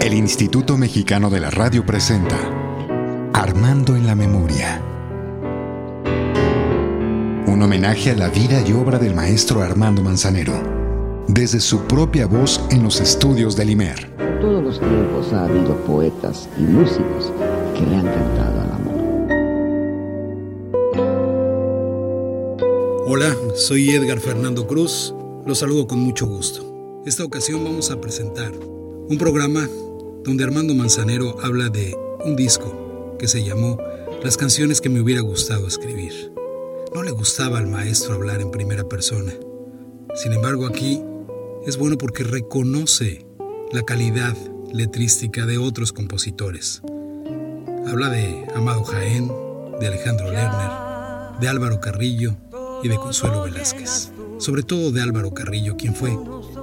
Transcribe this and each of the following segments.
El Instituto Mexicano de la Radio presenta Armando en la Memoria. Un homenaje a la vida y obra del maestro Armando Manzanero, desde su propia voz en los estudios del IMER. En todos los tiempos ha habido poetas y músicos que le han cantado al amor. Hola, soy Edgar Fernando Cruz. Los saludo con mucho gusto. Esta ocasión vamos a presentar un programa donde Armando Manzanero habla de un disco que se llamó Las canciones que me hubiera gustado escribir. No le gustaba al maestro hablar en primera persona. Sin embargo, aquí es bueno porque reconoce la calidad letrística de otros compositores. Habla de Amado Jaén, de Alejandro Lerner, de Álvaro Carrillo y de Consuelo Velázquez. Sobre todo de Álvaro Carrillo, quien fue,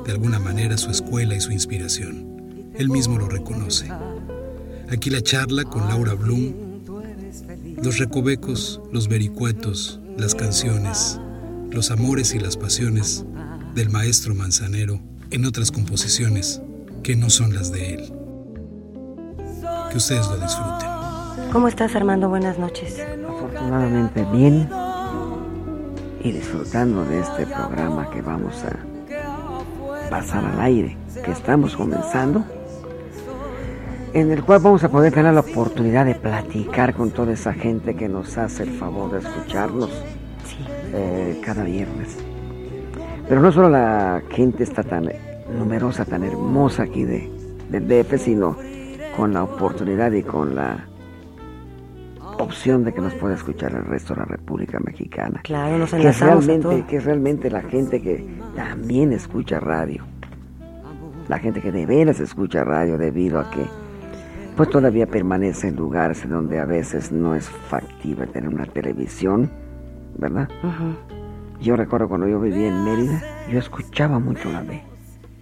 de alguna manera, su escuela y su inspiración. Él mismo lo reconoce. Aquí la charla con Laura Bloom, los recovecos, los vericuetos, las canciones, los amores y las pasiones del maestro manzanero en otras composiciones que no son las de él. Que ustedes lo disfruten. ¿Cómo estás Armando? Buenas noches. Afortunadamente bien y disfrutando de este programa que vamos a pasar al aire, que estamos comenzando en el cual vamos a poder tener la oportunidad de platicar con toda esa gente que nos hace el favor de escucharnos eh, cada viernes. Pero no solo la gente está tan numerosa, tan hermosa aquí de, del DF, sino con la oportunidad y con la opción de que nos pueda escuchar el resto de la República Mexicana. Claro, nos que realmente, que es realmente la gente que también escucha radio. La gente que de veras escucha radio debido a que pues todavía permanece en lugares en donde a veces no es factible tener una televisión, ¿verdad? Yo recuerdo cuando yo vivía en Mérida, yo escuchaba mucho la B.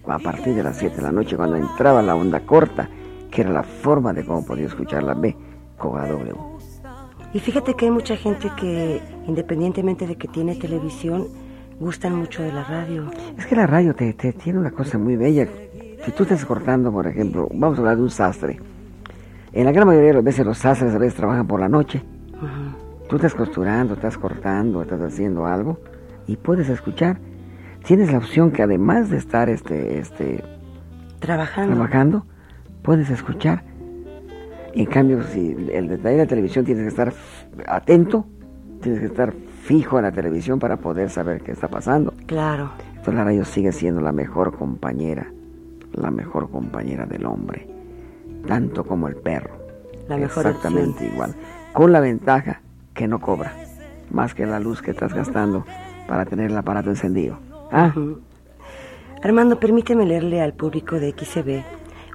A partir de las 7 de la noche, cuando entraba la onda corta, que era la forma de cómo podía escuchar la B, con W. Y fíjate que hay mucha gente que, independientemente de que tiene televisión, gustan mucho de la radio. Es que la radio te, te tiene una cosa muy bella. Si tú estás cortando, por ejemplo, vamos a hablar de un sastre en la gran mayoría de las veces los sastres a veces trabajan por la noche. Tú estás costurando, estás cortando, estás haciendo algo y puedes escuchar. Tienes la opción que además de estar este, este, trabajando. trabajando, puedes escuchar. En cambio, si el detalle de la televisión tienes que estar atento, tienes que estar fijo en la televisión para poder saber qué está pasando. Claro. Entonces la radio sigue siendo la mejor compañera, la mejor compañera del hombre tanto como el perro. La mejor Exactamente igual. Con la ventaja que no cobra, más que la luz que estás gastando para tener el aparato encendido. ¿Ah? Armando, permíteme leerle al público de XCB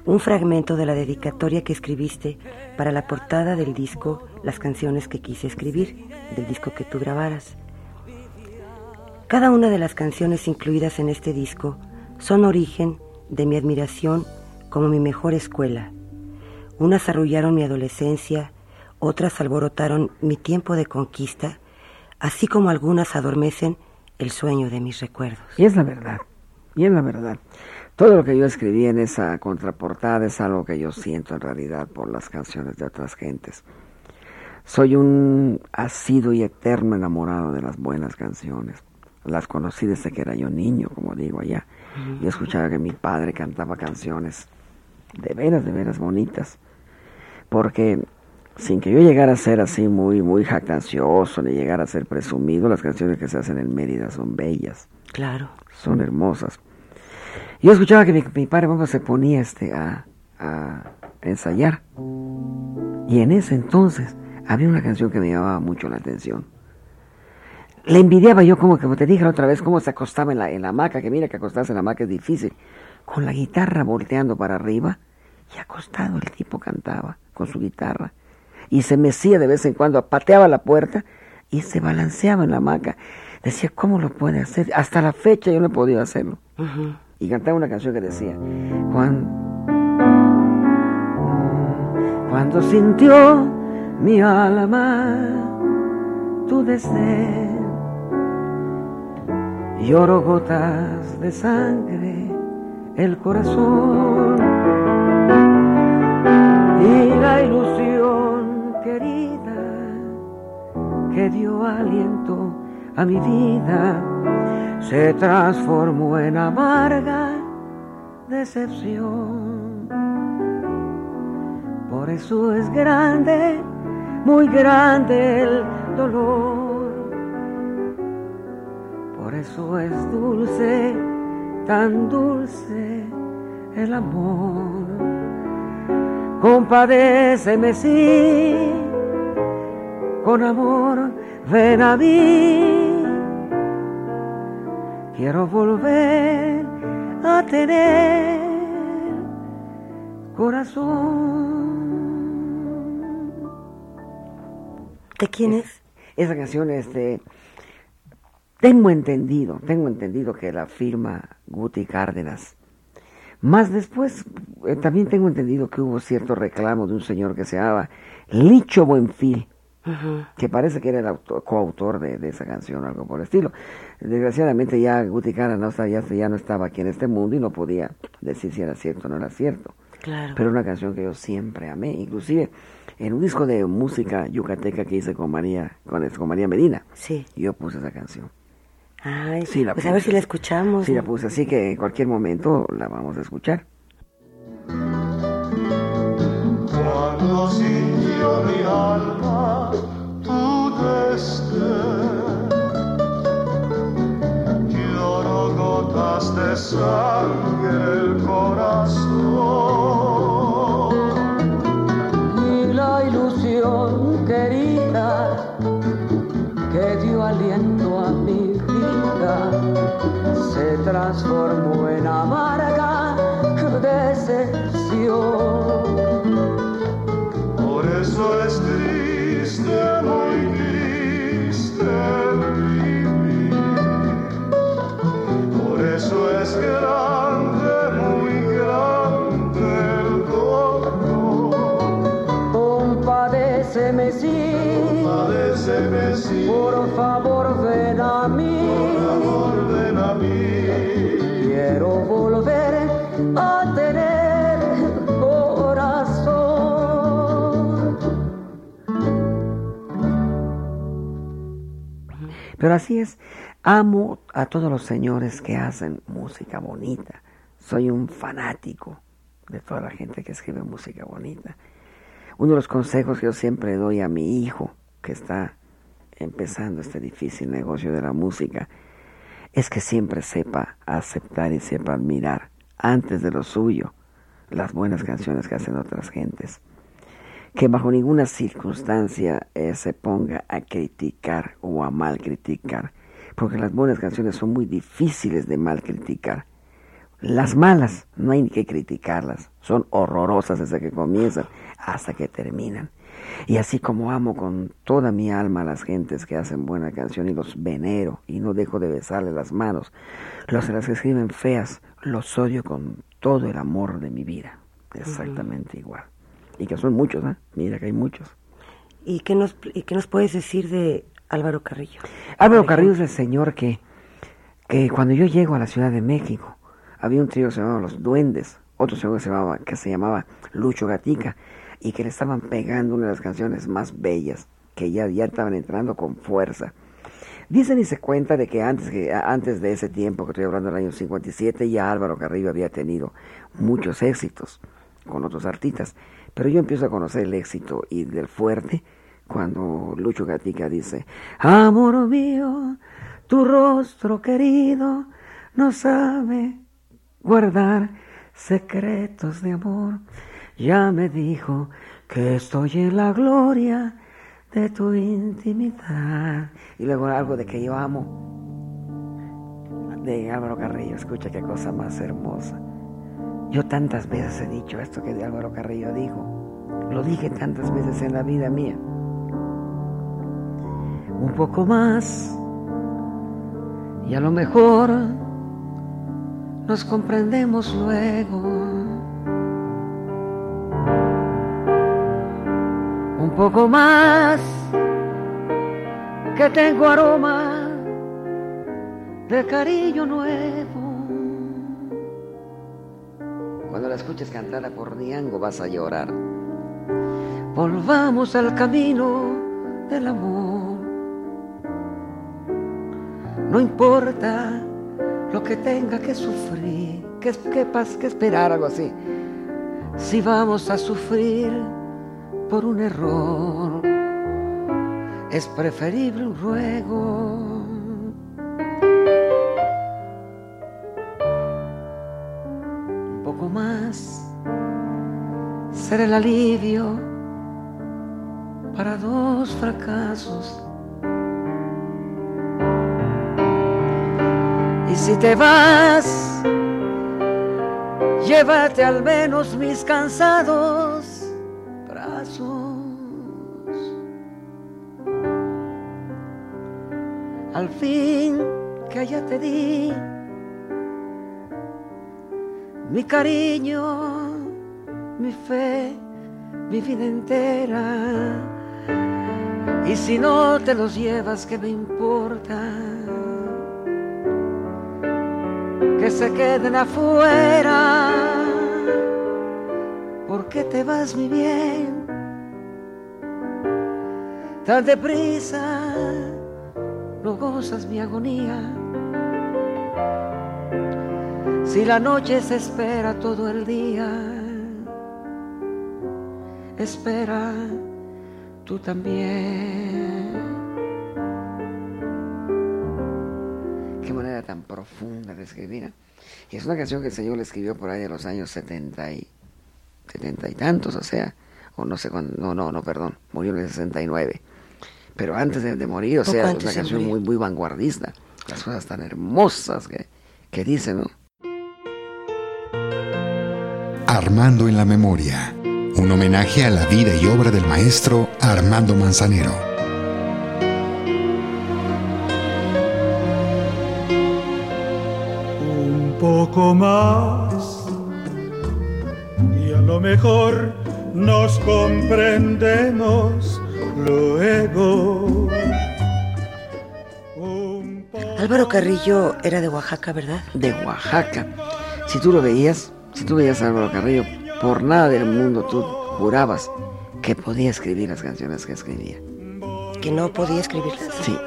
un fragmento de la dedicatoria que escribiste para la portada del disco Las canciones que quise escribir, del disco que tú grabaras. Cada una de las canciones incluidas en este disco son origen de mi admiración como mi mejor escuela unas arrullaron mi adolescencia, otras alborotaron mi tiempo de conquista, así como algunas adormecen el sueño de mis recuerdos. Y es la verdad, y es la verdad. Todo lo que yo escribí en esa contraportada es algo que yo siento en realidad por las canciones de otras gentes. Soy un asido y eterno enamorado de las buenas canciones. Las conocí desde que era yo niño, como digo allá. Yo escuchaba que mi padre cantaba canciones de veras, de veras bonitas porque sin que yo llegara a ser así muy, muy jactancioso, ni llegara a ser presumido, las canciones que se hacen en Mérida son bellas. Claro. Son hermosas. Yo escuchaba que mi, padre vamos, se ponía este, a, a ensayar. Y en ese entonces había una canción que me llamaba mucho la atención. Le envidiaba yo como, como te dije la otra vez, cómo se acostaba en la, en la hamaca, que mira que acostarse en la hamaca es difícil, con la guitarra volteando para arriba y acostado el tipo cantaba con su guitarra y se mecía de vez en cuando, pateaba la puerta y se balanceaba en la hamaca. Decía, ¿cómo lo puede hacer? Hasta la fecha yo no he podido hacerlo. Y cantaba una canción que decía, cuando, sintió mi alma tu desdén, lloro gotas de sangre el corazón y la ilusión querida que dio aliento a mi vida se transformó en amarga decepción. Por eso es grande, muy grande el dolor. Por eso es dulce, tan dulce el amor. Compadéceme sí, con amor ven a mí quiero volver a tener corazón. ¿De quién es? Esa canción es de... Tengo entendido, tengo entendido que la firma Guti Cárdenas. Más después, eh, también tengo entendido que hubo cierto reclamo de un señor que se llamaba Licho Buenfil que parece que era el coautor de, esa canción, algo por el estilo. Desgraciadamente ya Guti Cara no, ya, ya no estaba aquí en este mundo y no podía decir si era cierto o no era cierto. Claro. Pero una canción que yo siempre amé, inclusive en un disco de música yucateca que hice con María, con, con María Medina, sí. yo puse esa canción. Ay, sí, la pues a ver si la escuchamos. Sí, la puse, así que en cualquier momento la vamos a escuchar. Mi alma tu desdén, lloró gotas de sangre el corazón. Y la ilusión querida que dio aliento a mi vida se transformó en amarga decepción es triste, muy triste vivir. Por eso es grande, muy grande el dolor. Compadéceme sí, Compadéceme sí. Por favor ven a mí. Por favor ven a mí. Quiero volver a Pero así es, amo a todos los señores que hacen música bonita. Soy un fanático de toda la gente que escribe música bonita. Uno de los consejos que yo siempre doy a mi hijo, que está empezando este difícil negocio de la música, es que siempre sepa aceptar y sepa admirar, antes de lo suyo, las buenas canciones que hacen otras gentes que bajo ninguna circunstancia eh, se ponga a criticar o a mal criticar, porque las buenas canciones son muy difíciles de mal criticar. Las malas no hay ni que criticarlas, son horrorosas desde que comienzan hasta que terminan. Y así como amo con toda mi alma a las gentes que hacen buena canción y los venero y no dejo de besarles las manos, los las que escriben feas los odio con todo el amor de mi vida, exactamente igual y que son muchos, ¿eh? Mira que hay muchos. ¿Y qué nos, y qué nos puedes decir de Álvaro Carrillo? Álvaro Carrillo es el señor que, que cuando yo llego a la Ciudad de México, había un trío que se llamaba Los Duendes, otro señor que se llamaba, que se llamaba Lucho Gatica, y que le estaban pegando una de las canciones más bellas, que ya, ya estaban entrando con fuerza. Dicen y se cuenta de que antes, que antes de ese tiempo, que estoy hablando del año 57, ya Álvaro Carrillo había tenido muchos éxitos con otros artistas. Pero yo empiezo a conocer el éxito y del fuerte cuando Lucho Gatica dice, Amor mío, tu rostro querido no sabe guardar secretos de amor. Ya me dijo que estoy en la gloria de tu intimidad. Y luego algo de que yo amo de Álvaro Carrillo. Escucha qué cosa más hermosa. Yo tantas veces he dicho esto que Álvaro Carrillo dijo. Lo dije tantas veces en la vida mía. Un poco más y a lo mejor nos comprendemos luego. Un poco más que tengo aroma de cariño nuevo escuches cantada por Diango vas a llorar. Volvamos al camino del amor. No importa lo que tenga que sufrir, que, que, que esperar algo así. Si vamos a sufrir por un error, es preferible un ruego. Ser el alivio para dos fracasos. Y si te vas, llévate al menos mis cansados brazos. Al fin que ya te di mi cariño, mi fe, mi vida entera. Y si no te los llevas, ¿qué me importa? Que se queden afuera. ¿Por qué te vas, mi bien? Tan deprisa, no gozas mi agonía. Si la noche se espera todo el día, espera tú también. Qué manera tan profunda de escribir. Y es una canción que el Señor le escribió por ahí de los años 70 y, 70 y tantos, o sea, o no sé cuándo, no, no, no, perdón, murió en el 69. Pero antes de, de morir, o sea, es una canción muy, muy vanguardista. Las cosas tan hermosas que, que dice, ¿no? Armando en la memoria. Un homenaje a la vida y obra del maestro Armando Manzanero. un poco más y a lo mejor nos comprendemos luego. Álvaro Carrillo era de Oaxaca, ¿verdad? de Oaxaca. Si tú lo veías, si tú veías a Álvaro Carrillo, por nada del mundo tú jurabas que podía escribir las canciones que escribía. Que no podía escribirlas. Sí,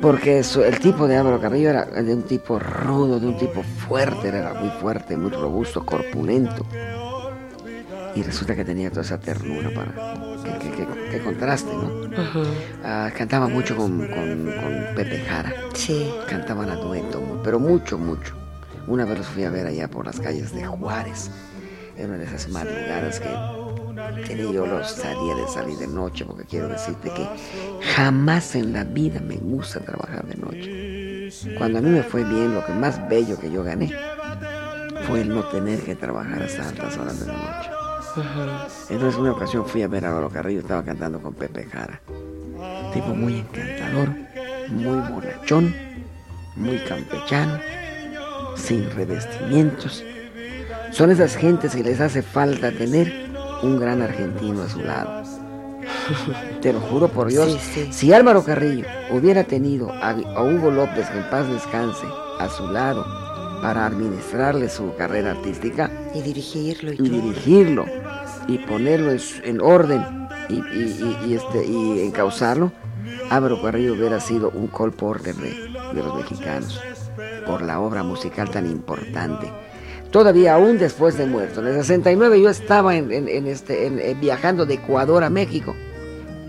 porque su- el tipo de Álvaro Carrillo era de un tipo rudo, de un tipo fuerte, era muy fuerte, muy robusto, corpulento. Y resulta que tenía toda esa ternura para... Qué contraste, ¿no? Ah, cantaba mucho con, con- con Pepe Jara. Sí. Cantaban a dueto, pero mucho, mucho. Una vez los fui a ver allá por las calles de Juárez. Era una de esas madrugadas que tenía yo los salía de salir de noche, porque quiero decirte que jamás en la vida me gusta trabajar de noche. Cuando a mí me fue bien, lo que más bello que yo gané fue el no tener que trabajar hasta altas horas de la noche. Entonces una ocasión fui a ver a Lolo Carrillo, estaba cantando con Pepe Jara. Tipo muy encantador, muy bonachón, muy campechano, sin revestimientos. Son esas gentes que les hace falta tener un gran argentino a su lado. Te lo juro por Dios, Sí, sí. si Álvaro Carrillo hubiera tenido a, a Hugo López, que en paz descanse, a su lado para administrarle su carrera artística, Y dirigirlo y, dirigirlo y ponerlo en, orden y, y- y- y, este, y encauzarlo, Álvaro Carrillo hubiera sido un call porter de, de los mexicanos por la obra musical tan importante. Todavía aún después de muerto, en el 69 yo estaba en, en- en este, en- en- viajando de Ecuador a México,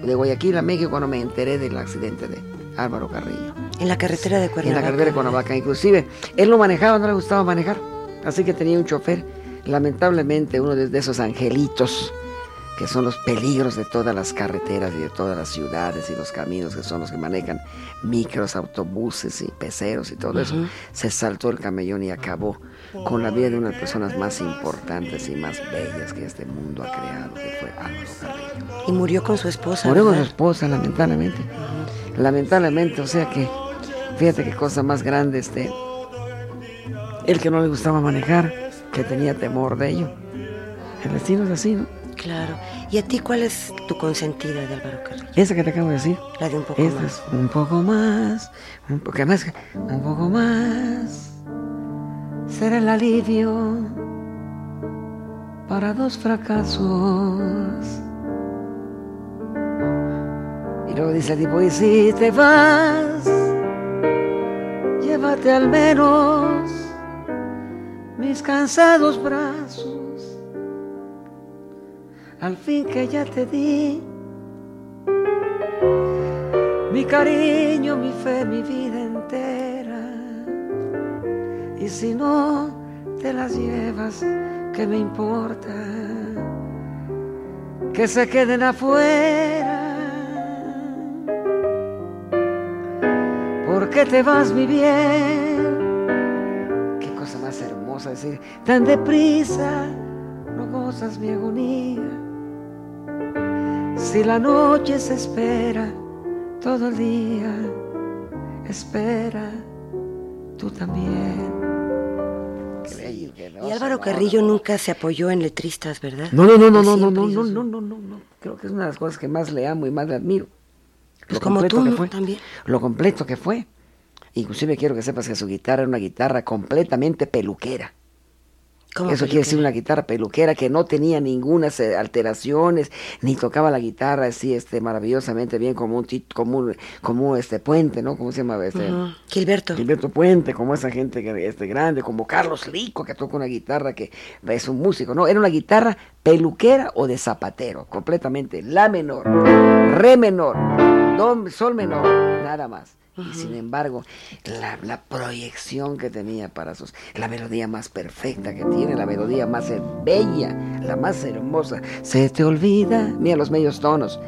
de Guayaquil a México cuando me enteré del accidente de Álvaro Carrillo. En la carretera de Cuernavaca. en la carretera de Cuernavaca. Inclusive, él no manejaba, no le gustaba manejar, así que tenía un chofer, lamentablemente uno de, de esos angelitos que son los peligros de todas las carreteras y de todas las ciudades y los caminos que son los que manejan micros, autobuses y peceros y todo eso, se saltó el camellón y acabó con la vida de una de las personas más importantes y más bellas que este mundo ha creado, que fue Álvaro Carrillo. Y murió con su esposa. Murió con su esposa, lamentablemente. Lamentablemente, o sea que, fíjate qué cosa más grande, este. El que no le gustaba manejar, que tenía temor de ello. El destino es así, ¿no? Claro. ¿Y a ti cuál es tu consentida de Álvaro Carrillo? Esa que te acabo de decir. La de un poco Esta más. es un poco más, un poco más, un poco más. Será el alivio para dos fracasos. Y luego dice el tipo, y si te vas, llévate al menos mis cansados brazos, al fin que ya te di mi cariño, mi fe, mi vida. Si no te las llevas, ¿qué me importa? Que se queden afuera. ¿Por qué te vas mi bien? Qué cosa más hermosa decir, tan deprisa no gozas mi agonía. Si la noche se espera todo el día, espera tú también. Y Álvaro Carrillo nunca se apoyó en letristas, ¿verdad? No, no, no, no, no, no, no, no, no, no, no, no. Creo que es una de las cosas que más le amo y más le admiro. Pues como tú que fue, también. Lo completo que fue. Inclusive quiero que sepas que su guitarra era una guitarra completamente peluquera. Eso quiere decir una guitarra peluquera que no tenía ninguna alteraciones, ni tocaba la guitarra así este maravillosamente bien como un como como este Puente, ¿no? ¿Cómo se llama este? Gilberto. Gilberto Puente, como esa gente que este grande, como Carlos Lico que toca una guitarra que es un músico, no, era una guitarra peluquera o de zapatero, completamente la menor, re menor, do, sol menor, nada más. Y sin embargo, la, proyección que tenía para sus. La melodía más perfecta que tiene, la melodía más bella, la más hermosa. Se te olvida, mira los medios tonos,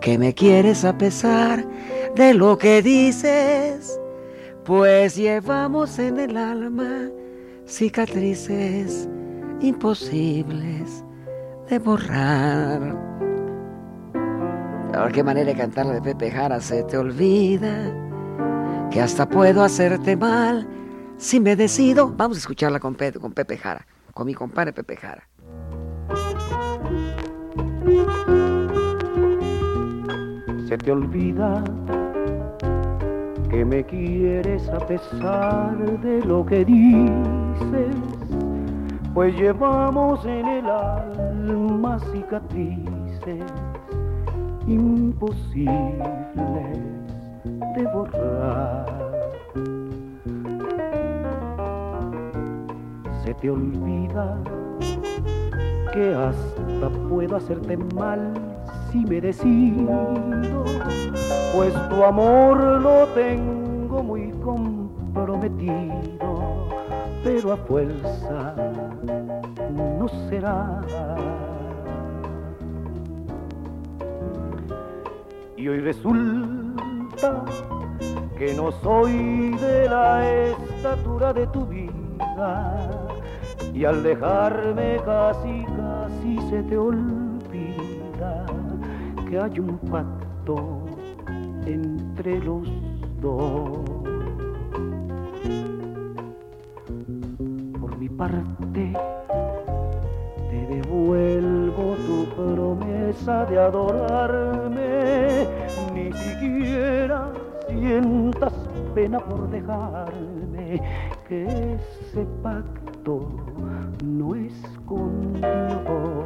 que me quieres a pesar de lo que dices. Pues llevamos en el alma cicatrices imposibles de borrar. Ahora qué manera de cantarla de Pepe Jara, se te olvida que hasta puedo hacerte mal si me decido. Vamos a escucharla con, Pepe, con Pepe Jara, con mi compadre Pepe Jara. Se te olvida que me quieres a pesar de lo que dices, pues llevamos en el alma cicatrices imposibles Se te olvida que hasta puedo hacerte mal si me decido, pues tu amor lo tengo muy comprometido, pero a fuerza no será. Y hoy resulta que no soy de la estatura de tu vida y al dejarme casi casi se te olvida que hay un pacto entre los dos. Por mi parte te devuelvo tu promesa de adorarme sientas pena por dejarme, que ese pacto no es conmigo.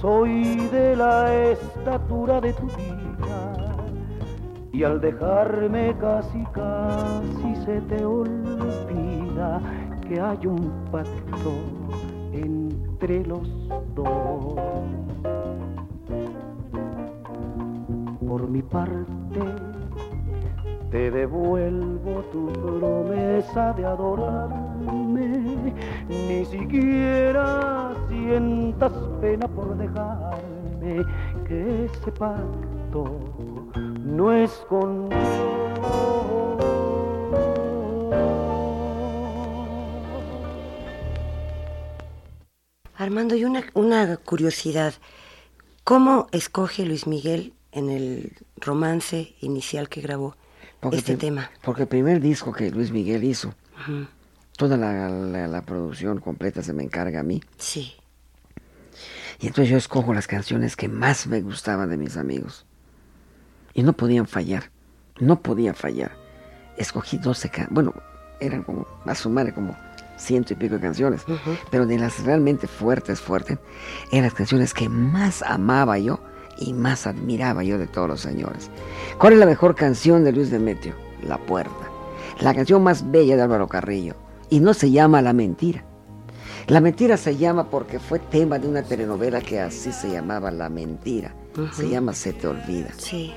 Soy de la estatura de tu vida y al dejarme casi casi se te olvida que hay un pacto entre los dos. Por mi parte te devuelvo tu promesa de adorarme, ni siquiera sientas pena por dejarme, que ese pacto no es con Armando, y una, una curiosidad. ¿Cómo escoge Luis Miguel en el romance inicial que grabó este el, tema? Porque el primer disco que Luis Miguel hizo. Toda la, la- la producción completa se me encarga a mí. Sí. Y entonces yo escojo las canciones que más me gustaban de mis amigos. Y no podían fallar. No podía fallar. Escogí 12 canciones. Bueno, eran como, a sumar como ciento y pico de canciones. Pero de las realmente fuertes, fuertes, eran las canciones que más amaba yo y más admiraba yo de todos los señores. ¿Cuál es la mejor canción de Luis Demetrio? La Puerta. La canción más bella de Álvaro Carrillo. Y no se llama La Mentira. La Mentira se llama porque fue tema de una telenovela que así se llamaba La Mentira. Se llama Se te olvida. Sí.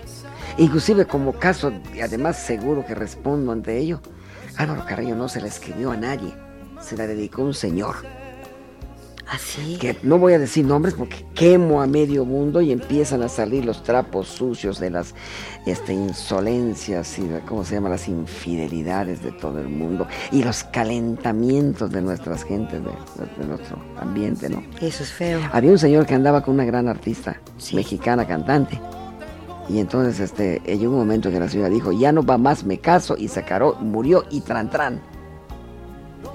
Inclusive como caso, y además seguro que respondo ante ello, Álvaro Carrillo no se la escribió a nadie, se la dedicó a un señor, Así. que no voy a decir nombres porque quemo a medio mundo y empiezan a salir los trapos sucios de las este, insolencias y de, ¿cómo se llama? las infidelidades de todo el mundo y los calentamientos de nuestras gentes, de, de nuestro ambiente, ¿no? Eso es feo. Había un señor que andaba con una gran artista Sí. mexicana cantante. Y entonces este, llegó un momento en que la señora dijo, ya no va más, me caso, y se caró, murió y tran tran.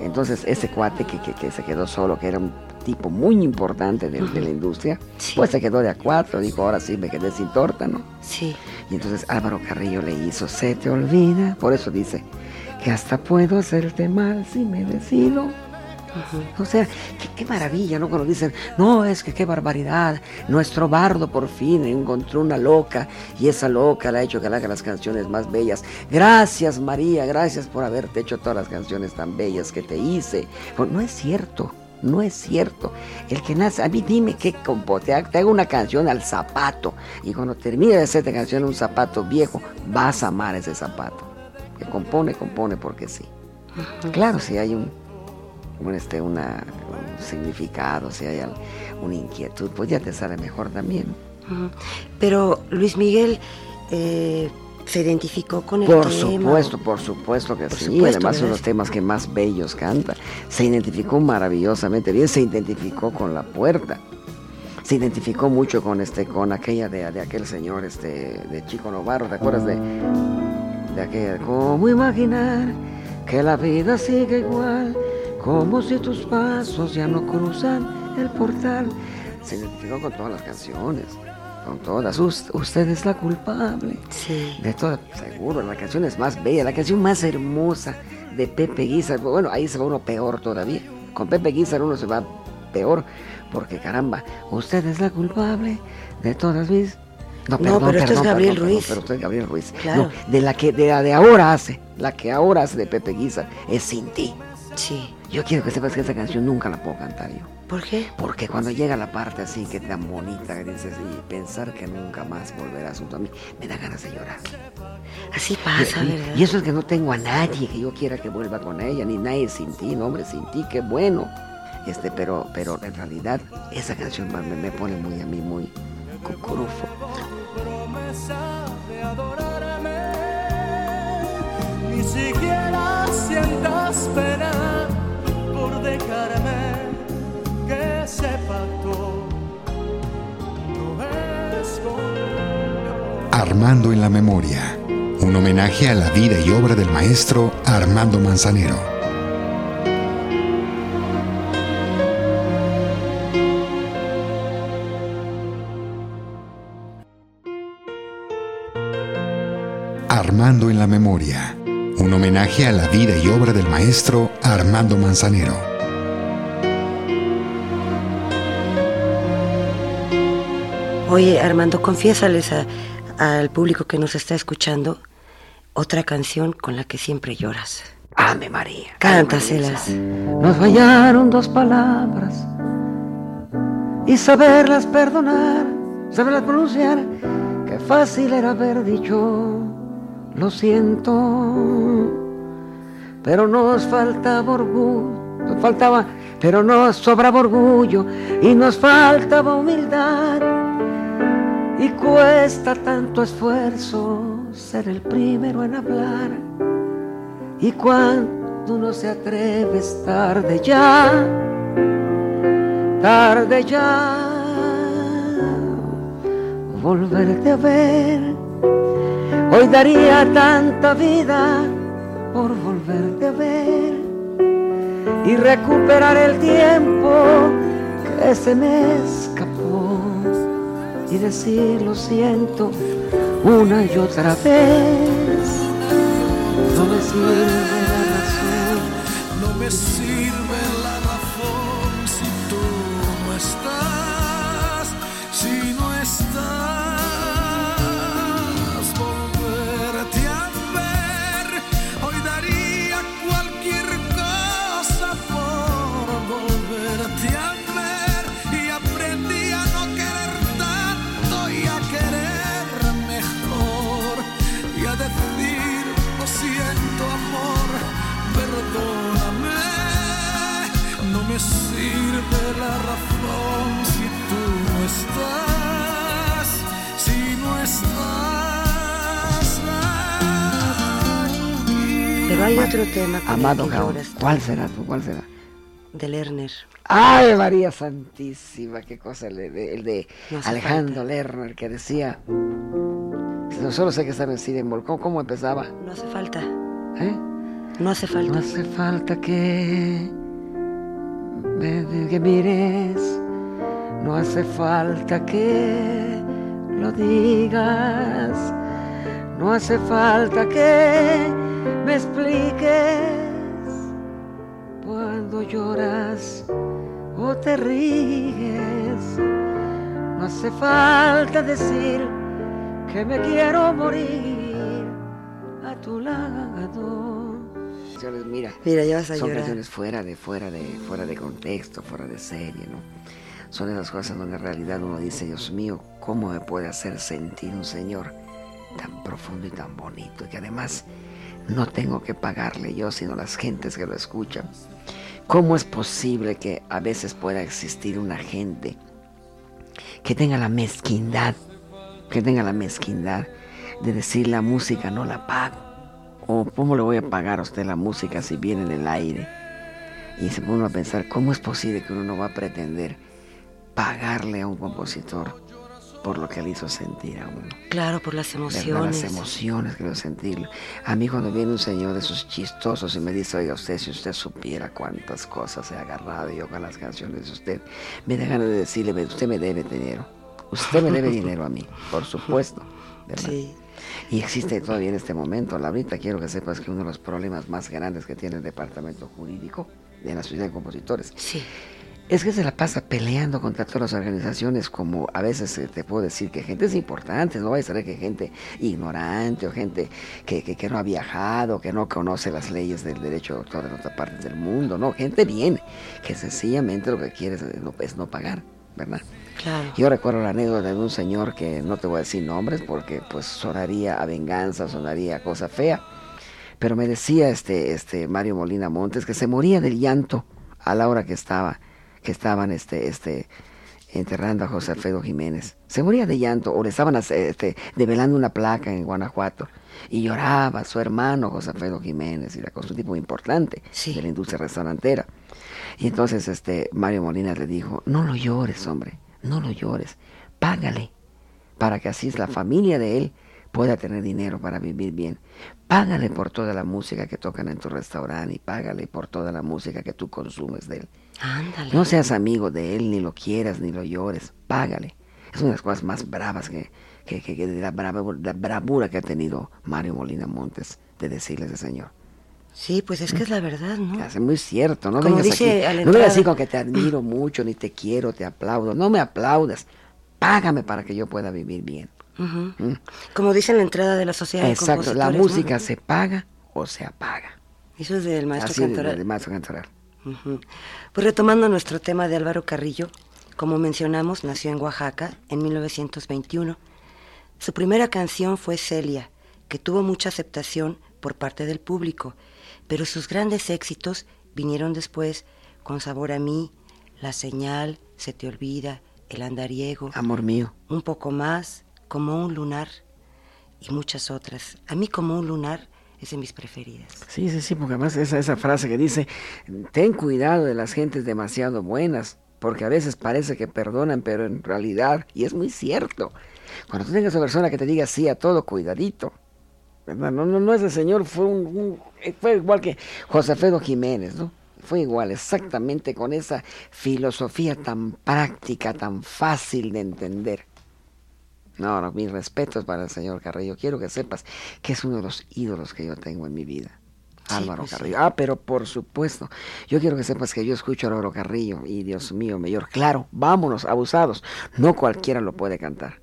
Entonces ese cuate que, que- que se quedó solo, que era un tipo muy importante de, de la industria, Sí. pues se quedó de a cuatro, dijo, ahora sí me quedé sin torta, ¿no? Sí. Y entonces Álvaro Carrillo le hizo, se te olvida, por eso dice, que hasta puedo hacerte mal si me decido. O sea, qué, qué maravilla, ¿no? Cuando dicen, no, es que qué barbaridad, nuestro bardo por fin encontró una loca y esa loca le ha hecho que haga las canciones más bellas. Gracias María, gracias por haberte hecho todas las canciones tan bellas que te hice. Pues no es cierto, no es cierto. El que nace, a mí dime qué te, te hago una canción al zapato y cuando termine de hacerte canción un zapato viejo, vas a amar ese zapato. Que compone, compone porque sí. Claro, si hay un, un, este, una, un significado, si hay una inquietud, pues ya te sale mejor también. Pero Luis Miguel eh, se identificó con el Por tema. supuesto, por supuesto que Por sí. supuesto, Además, son los temas que más bellos canta. Se identificó maravillosamente bien, se identificó con la puerta. Se identificó mucho con este, con aquella de, de aquel señor, este, de Chico Novarro, ¿te acuerdas de, de aquella? ¿Cómo imaginar que la vida sigue igual? Como si tus pasos ya no cruzan el portal. Se identificó con todas las canciones, con todas. Us- usted es la culpable. Sí. De todo, seguro, la canción es más bella, la canción más hermosa de Pepe Guizar. Bueno, ahí se va uno peor todavía. Con Pepe Guizar uno se va peor, porque caramba, usted es la culpable de todas mis. No, pero esto es Gabriel Ruiz. pero usted es Gabriel Ruiz. Claro. No, de la que de la de ahora hace, la que ahora hace de Pepe Guizar es Sin ti. Sí. Yo quiero que sepas que esa canción nunca la puedo cantar yo. ¿Por qué? Porque cuando llega la parte así que tan bonita que dices y pensar que nunca más volverás junto a mí, me da ganas de llorar. Así pasa, Y- ¿verdad? Y eso es que no tengo a nadie que yo quiera que vuelva con ella, ni nadie sin ti, no hombre, sin ti, qué bueno. Este, pero, pero en realidad esa canción me, me pone muy a mí muy cucurufo. promesa de adorarme. Ni siquiera sientas pena por dejarme Armando en la memoria. Un homenaje a la vida y obra del maestro Armando Manzanero. Armando en la memoria. Un homenaje a la vida y obra del maestro Armando Manzanero. Oye, Armando, confiésales al público que nos está escuchando otra canción con la que siempre lloras. Ave María. Cántaselas. Nos fallaron dos palabras y saberlas perdonar, saberlas pronunciar, qué fácil era haber dicho, lo siento, pero nos faltaba orgullo, nos faltaba, pero nos sobraba orgullo y nos faltaba humildad y cuesta tanto esfuerzo ser el primero en hablar. Y cuando uno se atreve tarde ya, tarde ya. volverte a ver. Hoy daría tanta vida por volverte a ver y recuperar el tiempo que se me escapó y decir lo siento una y otra vez. No me sirve la razón, no me sirve me sirve la razón si tú no estás, si no estás aquí. Pero hay otro tema Amado Gaón, ¿cuál será tú? ¿Cuál será? de Lerner. ¡Ay, María Santísima! ¡Qué cosa! El de, el de No hace Alejandro falta. Lerner que decía... "No Solo sé que está en el Cine Mall". ¿Cómo, cómo empezaba? No hace falta, ¿Eh? no hace No falta. hace falta que me que mires, no hace falta que lo digas, no hace falta que me expliques cuando lloras o te ríes. No hace falta decir que me quiero morir a tu lado. Canciones, Mira, Mira, ya vas a son llorar. canciones fuera de, fuera de, fuera de contexto, fuera de serie, ¿no? Son esas cosas donde en realidad uno dice, Dios mío, ¿cómo me puede hacer sentir un Señor tan profundo y tan bonito? Y que además no tengo que pagarle yo, sino las gentes que lo escuchan. ¿Cómo es posible que a veces pueda existir una gente que tenga la mezquindad, que tenga la mezquindad de decir la música no la pago? ¿O cómo le voy a pagar a usted la música si viene en el aire? Y se pone a pensar, ¿cómo es posible que uno no va a pretender pagarle a un compositor por lo que le hizo sentir a uno? Claro, por las emociones. Las emociones que lo sentirlo. A mí cuando viene un señor de esos chistosos y me dice, oiga usted, si usted supiera cuántas cosas he agarrado yo con las canciones de usted, me da ganas de decirle, "Ve, usted me debe dinero. Usted me debe dinero a mí, por supuesto. ¿verdad? Sí. Y existe todavía en este momento. Laurita, quiero que sepas que uno de los problemas más grandes que tiene el departamento jurídico de la Sociedad de Compositores Sí, es que se la pasa peleando contra todas las organizaciones, como a veces eh, te puedo decir que gente es importante, no vaya a ser que gente ignorante o gente que, que, que no ha viajado, que no conoce las leyes del derecho de autor en otras partes del mundo, no, gente bien, que sencillamente lo que quiere es no, es no pagar, ¿verdad? Claro. Yo recuerdo la anécdota de un señor que no te voy a decir nombres porque pues sonaría a venganza, sonaría a cosa fea, pero me decía este, este Mario Molina Montes que se moría del llanto a la hora que estaba, que estaban este, este, enterrando a José Alfredo Jiménez. Se moría de llanto o le estaban este, develando una placa en Guanajuato y lloraba su hermano José Alfredo Jiménez y la cosa, un tipo importante Sí. de la industria restaurantera. Y entonces este Mario Molina le dijo, no lo llores, hombre, no lo llores, págale, para que así la familia de él pueda tener dinero para vivir bien. Págale por toda la música que tocan en tu restaurante y págale por toda la música que tú consumes de él. Ándale. No seas amigo de él, ni lo quieras, ni lo llores, págale. Es una de las cosas más bravas que, que, que- que de la, brava- la bravura que ha tenido Mario Molina Montes de decirle a ese señor. Sí, pues es que es la verdad, ¿no? Es muy cierto, no Como vengas dice aquí, no vengas así con que te admiro mucho, ni te quiero, te aplaudo. No me aplaudas, págame para que yo pueda vivir bien. ¿Mm? Como dice en la entrada de la Sociedad de Exacto, la música se paga o se apaga. Eso es del maestro Así Cantoral. del maestro Cantoral. Pues retomando nuestro tema de Álvaro Carrillo, como mencionamos, nació en Oaxaca en 1921. Su primera canción fue Celia, que tuvo mucha aceptación por parte del público, pero sus grandes éxitos vinieron después con Sabor a mí, La señal, Se te olvida, El andariego, Amor mío. Un poco más, Como un lunar y muchas otras. A mí Como un lunar es de mis preferidas. Sí, sí, sí, porque además esa, esa frase que dice, ten cuidado de las gentes demasiado buenas, Porque a veces parece que perdonan, pero en realidad, y es muy cierto, cuando tú tengas a una persona que te diga sí a todo, cuidadito. ¿Verdad? No, no, no, ese señor fue, un, un- fue igual que José Alfredo Jiménez, ¿no? Fue igual, exactamente con esa filosofía tan práctica, tan fácil de entender. No, no, mis respetos para el señor Carrillo. Quiero que sepas que es uno de los ídolos que yo tengo en mi vida. Sí, Álvaro pues sí. Carrillo. Ah, pero por supuesto. Yo quiero que sepas que yo escucho a Álvaro Carrillo y Dios mío, mayor. Claro, vámonos, abusados. No cualquiera lo puede cantar.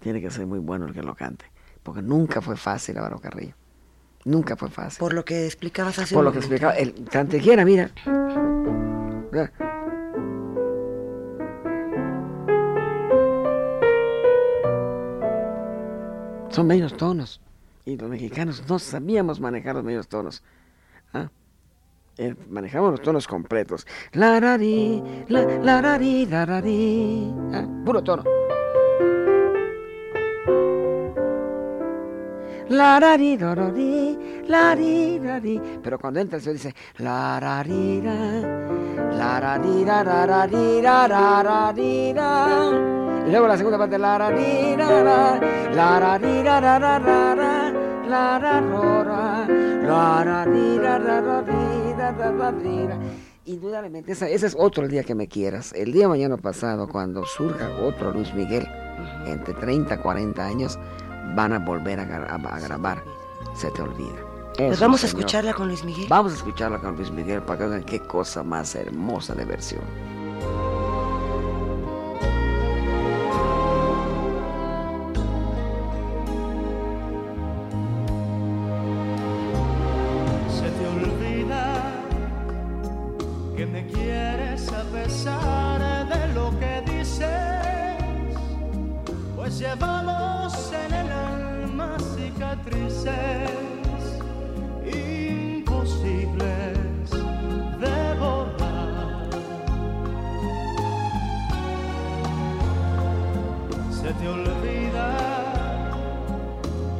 Tiene que ser muy bueno el que lo cante. Porque nunca fue fácil Álvaro Carrillo. Nunca fue fácil. Por lo que explicabas hace Por un lo que explicaba, el cantequiera, mira. Mira. Son medios tonos. Y los mexicanos no sabíamos manejar los medios tonos. ¿Ah? Eh, manejamos los tonos completos. La ri, la la ra ri, la ra ri. Ah, Puro tono. La ra ri, la ra ri, la ri, la ri. Pero cuando entra el señor dice la ra ri, ra, la ra ri, ra, ra, ra, ri, ra, ra, ra, ri, ra. Y luego la segunda parte la ra ri, ra, ra, la ra ri, ra, ra, ra, ra, ra, la ra ro, ra, la ra ri, ra, ra, ra, ri, ra, ra, ra, ri, ra. Indudablemente, ese es otro día que me quieras. El día mañana pasado, cuando surja otro Luis Miguel, entre 30 y 40 años, van a volver a, gra- a- a grabar. Se te olvida. Pues vamos a escucharla con Luis Miguel. Vamos a escucharla con Luis Miguel para que vean qué cosa más hermosa de versión.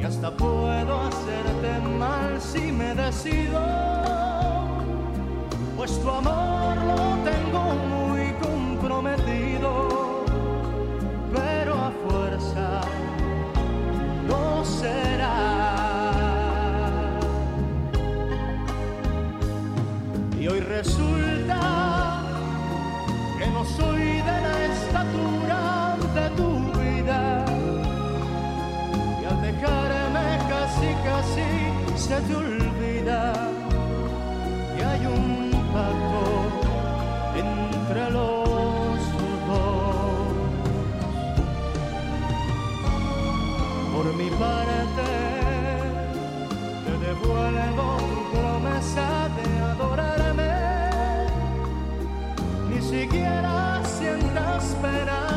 Y hasta puedo hacerte mal si me decido, pues tu amor lo tengo muy comprometido, se te olvida que hay un pacto entre los dos. Por mi parte te devuelvo tu promesa de adorarme ni siquiera sientas pena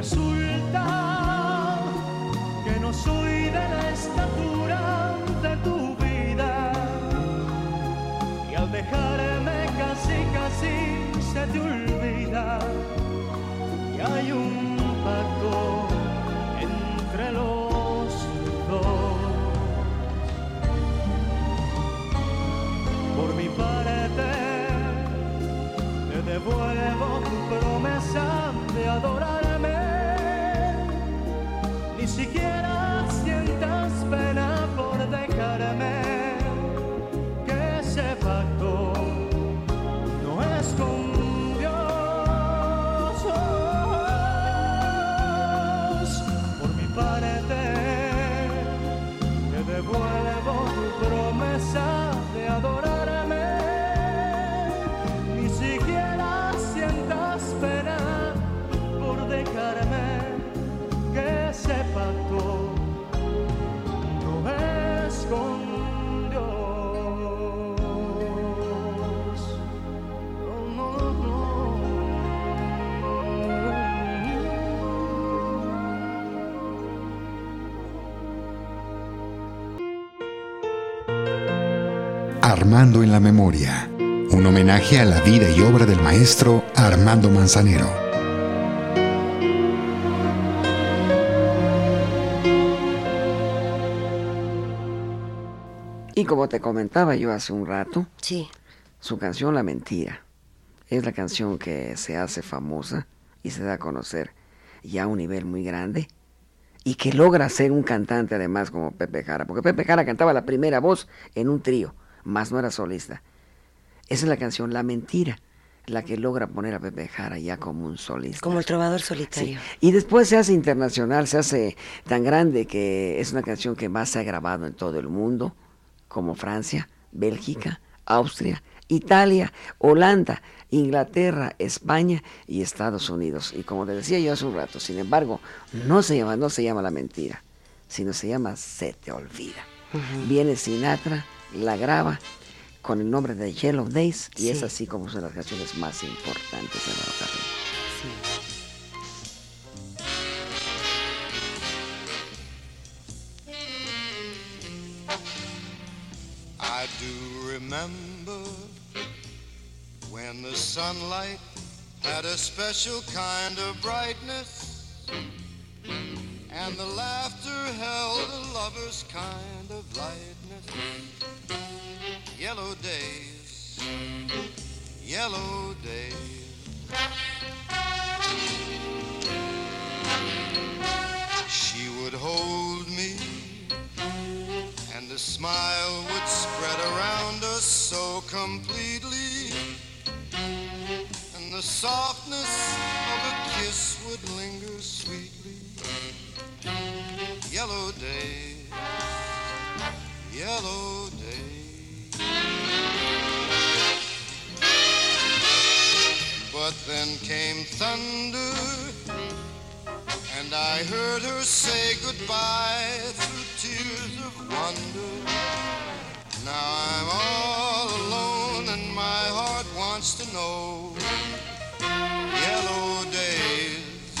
resulta que no soy de la estatura de tu vida. Y al dejarme casi, casi se te olvida. Y hay un En la Memoria, un homenaje a la vida y obra del maestro Armando Manzanero. Y como te comentaba yo hace un rato, Sí. su canción La Mentira es la canción que se hace famosa y se da a conocer ya a un nivel muy grande y que logra ser un cantante además como Pepe Jara, porque Pepe Jara cantaba la primera voz en un trío, más no era solista. Esa es la canción La Mentira, la que logra poner a Pepe Jara ya como un solista. Como el trovador Sí. solitario. Y después se hace internacional, se hace tan grande que es una canción que más se ha grabado en todo el mundo, como Francia, Bélgica, Austria, Italia, Holanda, Inglaterra, España y Estados Unidos. Y como te decía yo hace un rato, sin embargo, no se llama, no se llama La Mentira, sino se llama Se Te Olvida. Viene Sinatra, la graba con el nombre de Yellow Days y es Sí. así como son las canciones más importantes de la carrera. I do remember when the sunlight had a special kind of brightness, and the laughter held a lover's kind of lightness. Yellow days, yellow days. She would hold me and the smile would spread around us so completely. And the softness of a kiss would linger sweetly. Yellow days, yellow days. But then came thunder and I heard her say goodbye through tears of wonder. Now I'm all alone and my heart wants to know. Yellow days,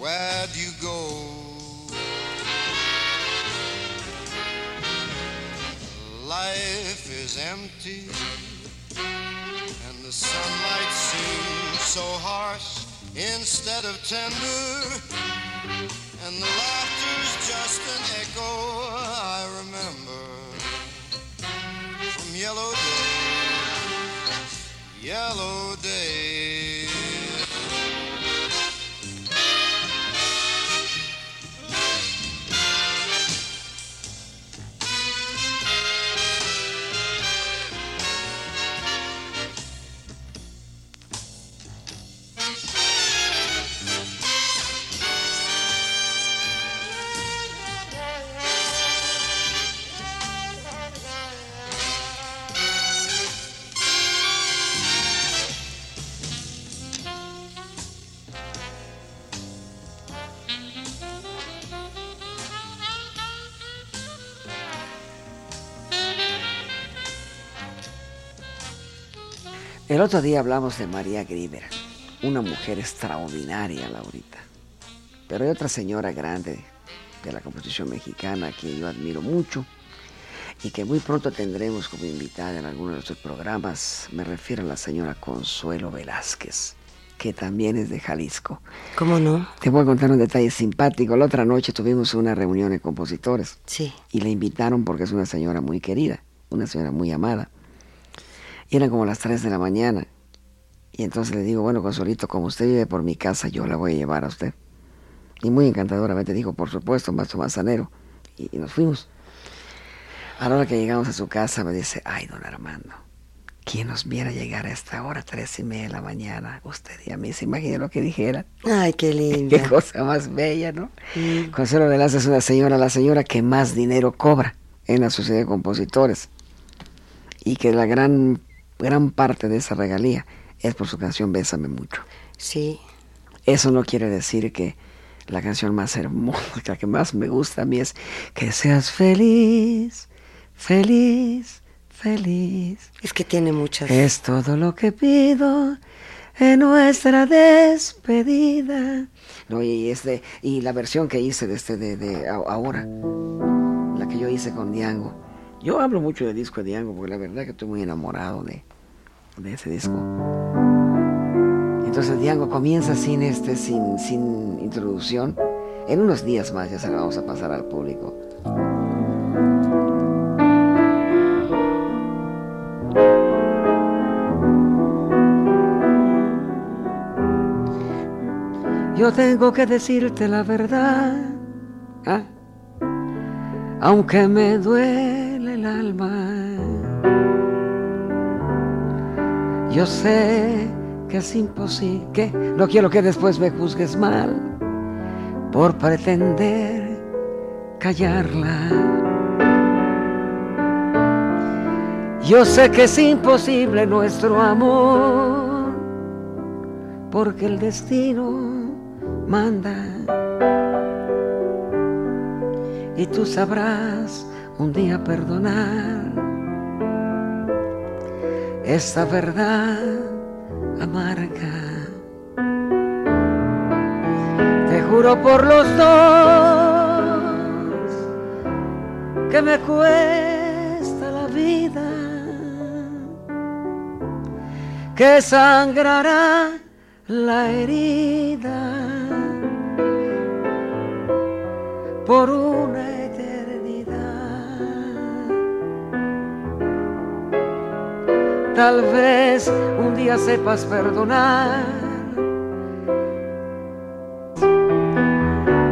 where'd you empty and the sunlight seems so harsh instead of tender, and the laughter's just an echo I remember from yellow days, yellow days. El otro día hablamos de María Grieber, una mujer extraordinaria, Laurita. Pero hay otra señora grande de la composición mexicana que yo admiro mucho y que muy pronto tendremos como invitada en alguno de nuestros programas. Me refiero a la señora Consuelo Velázquez, que también es de Jalisco. ¿Cómo no? Te voy a contar un detalle simpático. La otra noche tuvimos una reunión de compositores Sí. y la invitaron porque es una señora muy querida, una señora muy amada. Y eran como las 3 de la mañana. Y entonces le digo, bueno, Consuelito, como usted vive por mi casa, yo la voy a llevar a usted. Y muy encantadoramente dijo, por supuesto, maestro Manzanero. Y, y nos fuimos. A la hora que llegamos a su casa me dice, ay, don Armando, ¿quién nos viera llegar a esta hora, tres y media de la mañana? Usted y a mí, se imagina lo que dijera. Ay, qué Qué linda. cosa más bella, ¿no? Mm. Consuelo Velázquez es una señora, la señora que más dinero cobra en la sociedad de compositores. Y que la gran, gran parte de esa regalía es por su canción Bésame mucho. Sí. Eso no quiere decir que la canción más hermosa, la que más me gusta a mí es que seas feliz, feliz, feliz. Es que tiene muchas. Es todo lo que pido en nuestra despedida. No, y, este, y la versión que hice de este de, de ahora, la que yo hice con Diango, Yo hablo mucho del disco de Diango porque la verdad que estoy muy enamorado de, ese disco. Entonces Diango comienza sin este, sin, sin introducción. En unos días más ya se la vamos a pasar al público. Yo tengo que decirte la verdad, ¿ah? aunque me duele el alma. Yo sé que es imposible, que no quiero que después me juzgues mal por pretender callarla. Yo sé que es imposible nuestro amor, porque el destino manda. Y tú sabrás un día perdonar esta verdad amarga. Te juro por los dos que me cuesta la vida, que sangrará la herida por una Tal vez un día sepas perdonar.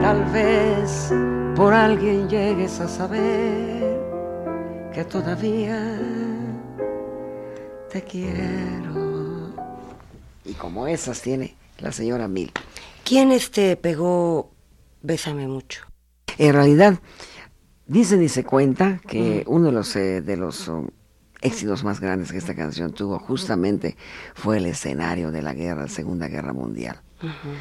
Tal vez por alguien llegues a saber que todavía te quiero. Y como esas tiene la señora Mil. ¿Quién este pegó Bésame mucho? En realidad, dicen y se cuenta que uno de los, eh, de los um, éxitos más grandes que esta canción tuvo justamente fue el escenario de la guerra, la Segunda Guerra Mundial.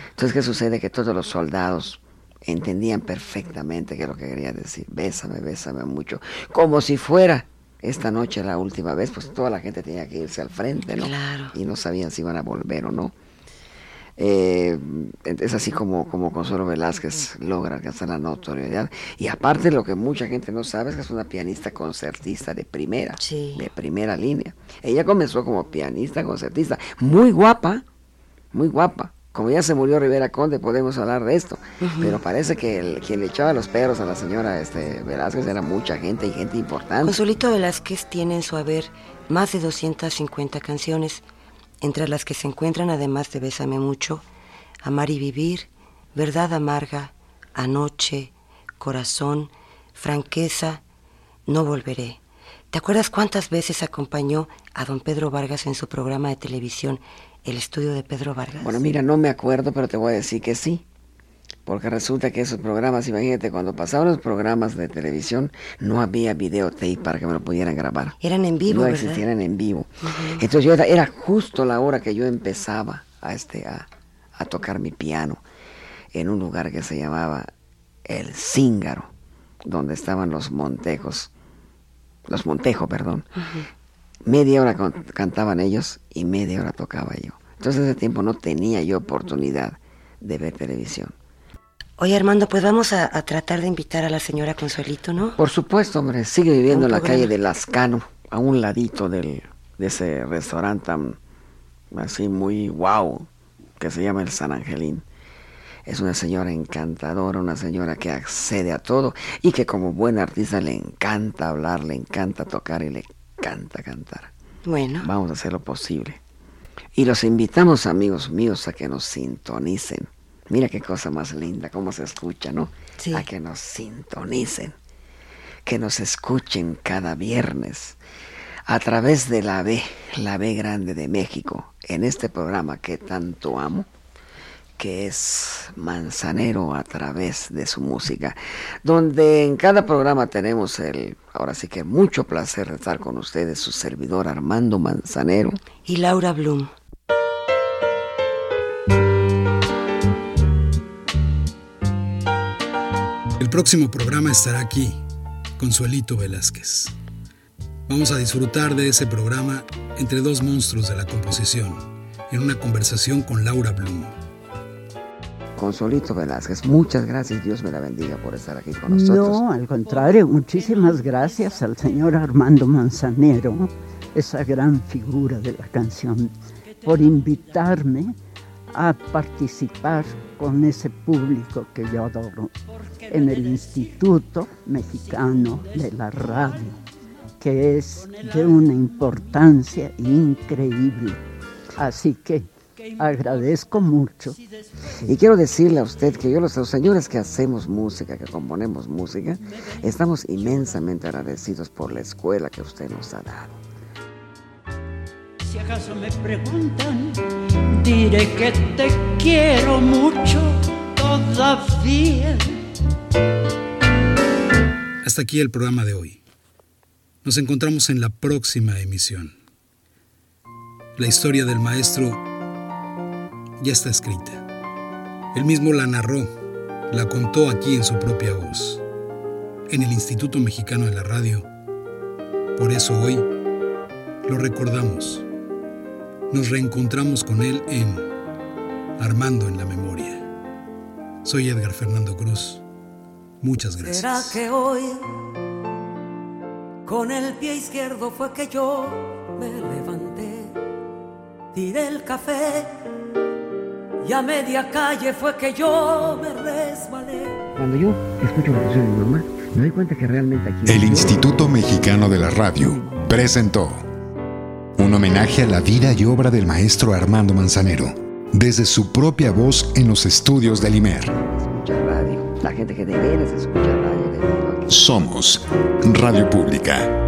Entonces, ¿qué sucede? Que todos los soldados entendían perfectamente qué es lo que quería decir. Bésame, bésame mucho. Como si fuera esta noche la última vez, pues toda la gente tenía que irse al frente, ¿no? Claro. Y no sabían si iban a volver o no. Eh, es así como, como Consuelo Velázquez logra alcanzar la notoriedad. Y aparte lo que mucha gente no sabe es que es una pianista concertista de primera, Sí. de primera línea. Ella comenzó como pianista concertista, muy guapa, muy guapa. Como ya se murió Rivera Conde, podemos hablar de esto. Pero parece que el, quien le echaba los perros a la señora este, Velázquez era mucha gente y gente importante. Consuelito Velázquez tiene en su haber más de 250 canciones, entre las que se encuentran, además de Bésame mucho, Amar y Vivir, Verdad Amarga, Anoche, Corazón, Franqueza, No Volveré. ¿Te acuerdas cuántas veces acompañó a don Pedro Vargas en su programa de televisión, El Estudio de Pedro Vargas? Bueno, mira, no me acuerdo, pero te voy a decir que sí. Porque resulta que esos programas, imagínate, cuando pasaban los programas de televisión, no había videotape para que me lo pudieran grabar. Eran en vivo, no ¿verdad? existieran en vivo. Entonces yo era, era justo la hora que yo empezaba a, este, a, a tocar mi piano en un lugar que se llamaba El Cíngaro, donde estaban los Montejos, los Montejo, perdón. Media hora cantaban ellos y media hora tocaba yo. Entonces ese tiempo no tenía yo oportunidad de ver televisión. Oye, Armando, pues vamos a, a tratar de invitar a la señora Consuelito, ¿no? Por supuesto, hombre, sigue viviendo en la calle de Lascano, a un ladito del, de ese restaurante así muy wow, que se llama el San Angelín. Es una señora encantadora, una señora que accede a todo y que como buena artista le encanta hablar, le encanta tocar y le encanta cantar. Bueno, Vamos a hacer lo posible. Y los invitamos, amigos míos, a que nos sintonicen. Mira qué cosa más linda, cómo se escucha, ¿no? Sí. A que nos sintonicen. Que nos escuchen cada viernes a través de la B, la B grande de México, en este programa que tanto amo, que es Manzanero a través de su música, donde en cada programa tenemos el, ahora sí que mucho placer de estar con ustedes, su servidor Armando Manzanero. y Laura Bloom. Próximo programa estará aquí, Consuelito Velázquez. Vamos a disfrutar de ese programa entre dos monstruos de la composición, en una conversación con Laura Bloom. Consolito Velázquez, muchas gracias, Dios me la bendiga por estar aquí con nosotros. No, al contrario, muchísimas gracias al señor Armando Manzanero, esa gran figura de la canción, por invitarme a participar con ese público que yo adoro en el Instituto Mexicano de la Radio, que es de una importancia increíble. Así que agradezco mucho. Y quiero decirle a usted que yo, los, los señores que hacemos música, que componemos música, estamos inmensamente agradecidos por la escuela que usted nos ha dado. Si acaso me preguntan, diré que te quiero mucho todavía. Hasta aquí el programa de hoy. Nos encontramos en la próxima emisión. La historia del maestro ya está escrita. Él mismo la narró, la contó aquí en su propia voz, en el Instituto Mexicano de la Radio. Por eso hoy lo recordamos. Nos reencontramos con él en Armando en la Memoria. Soy Edgar Fernando Cruz. Muchas gracias. ¿Será que hoy con el pie izquierdo fue que yo me levanté? Tiré el café y a media calle fue que yo me resbalé. Cuando yo escucho la canción de mi mamá, me doy cuenta que realmente aquí... El Instituto Mexicano de la Radio presentó un homenaje a la vida y obra del maestro Armando Manzanero, desde su propia voz en los estudios del IMER. Escucha radio. La gente que de escucha radio. Somos Radio Pública.